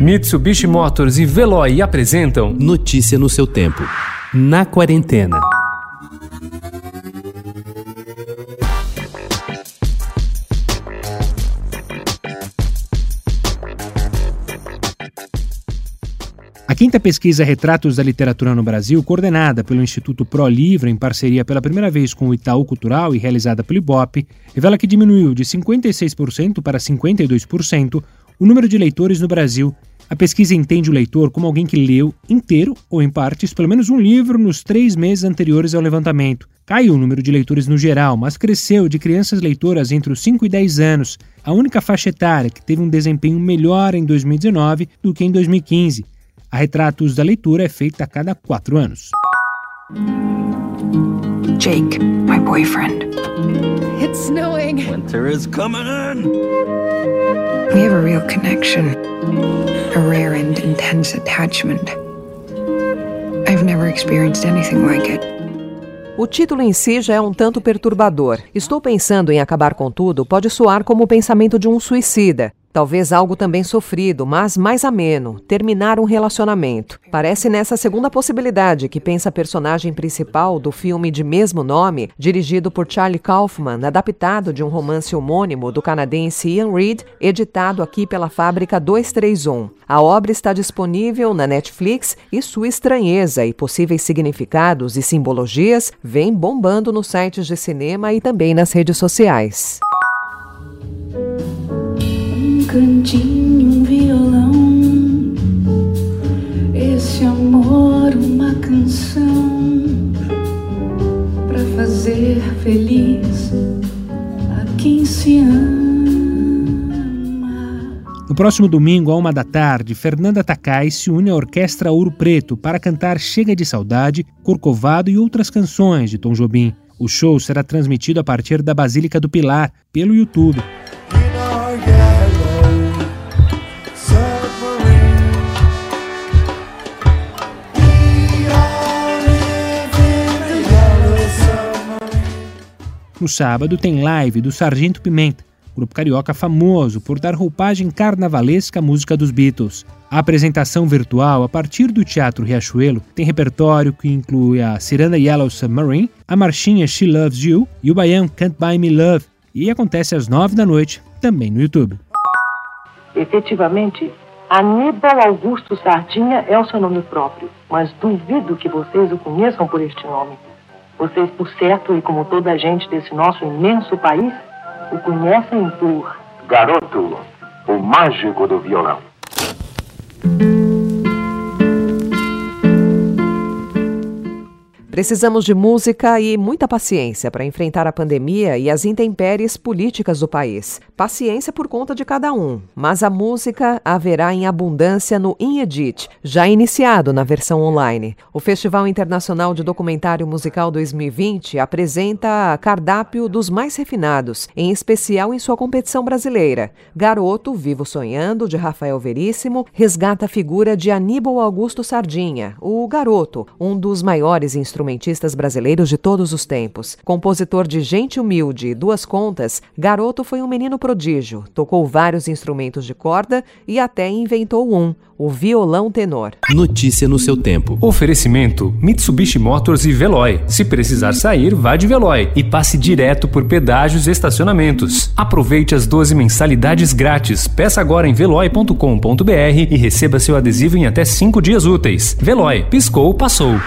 Mitsubishi Motors e Veloy apresentam Notícia no seu tempo. Na quarentena. A quinta pesquisa Retratos da Literatura no Brasil, coordenada pelo Instituto Pro Livro em parceria pela primeira vez com o Itaú Cultural e realizada pelo IBOP, revela que diminuiu de 56% para 52% o número de leitores no Brasil a pesquisa entende o leitor como alguém que leu, inteiro ou em partes, pelo menos um livro nos três meses anteriores ao levantamento. Caiu o número de leitores no geral, mas cresceu de crianças leitoras entre os 5 e 10 anos, a única faixa etária que teve um desempenho melhor em 2019 do que em 2015. A Retratos da Leitura é feita a cada quatro anos. Jake, my boyfriend. Winter is coming in. We have a real connection, a rare and intense attachment. I've never experienced anything like it. O título em si já é um tanto perturbador. Estou pensando em acabar com tudo pode soar como o pensamento de um suicida. Talvez algo também sofrido, mas mais ameno, terminar um relacionamento. Parece nessa segunda possibilidade que pensa a personagem principal do filme de mesmo nome, dirigido por Charlie Kaufman, adaptado de um romance homônimo do canadense Ian Reid, editado aqui pela fábrica 231. A obra está disponível na Netflix e sua estranheza e possíveis significados e simbologias vêm bombando nos sites de cinema e também nas redes sociais cantinho, um violão. Esse amor, uma canção para fazer feliz a quem se ama. No próximo domingo, à uma da tarde, Fernanda Takai se une à Orquestra Ouro Preto para cantar Chega de Saudade, Corcovado e outras canções de Tom Jobim. O show será transmitido a partir da Basílica do Pilar, pelo YouTube. No sábado tem live do Sargento Pimenta, grupo carioca famoso por dar roupagem carnavalesca à música dos Beatles. A apresentação virtual, a partir do Teatro Riachuelo, tem repertório que inclui a Ciranda Yellow Submarine, a marchinha She Loves You e o baião Can't Buy Me Love, e acontece às nove da noite, também no YouTube. Efetivamente, Aníbal Augusto Sardinha é o seu nome próprio, mas duvido que vocês o conheçam por este nome. Vocês, por certo, e como toda a gente desse nosso imenso país, o conhecem por. Garoto, o mágico do violão. Precisamos de música e muita paciência para enfrentar a pandemia e as intempéries políticas do país. Paciência por conta de cada um, mas a música haverá em abundância no Inedit, já iniciado na versão online. O Festival Internacional de Documentário Musical 2020 apresenta cardápio dos mais refinados, em especial em sua competição brasileira. Garoto, Vivo Sonhando, de Rafael Veríssimo, resgata a figura de Aníbal Augusto Sardinha, o Garoto, um dos maiores instrumentos instrumentistas brasileiros de todos os tempos. Compositor de Gente Humilde e Duas Contas, Garoto foi um menino prodígio, tocou vários instrumentos de corda e até inventou um, o violão tenor. Notícia no seu tempo. Oferecimento: Mitsubishi Motors e Veloy. Se precisar sair, vá de Veloy e passe direto por pedágios e estacionamentos. Aproveite as 12 mensalidades grátis. Peça agora em veloy.com.br e receba seu adesivo em até 5 dias úteis. Veloy, piscou, passou.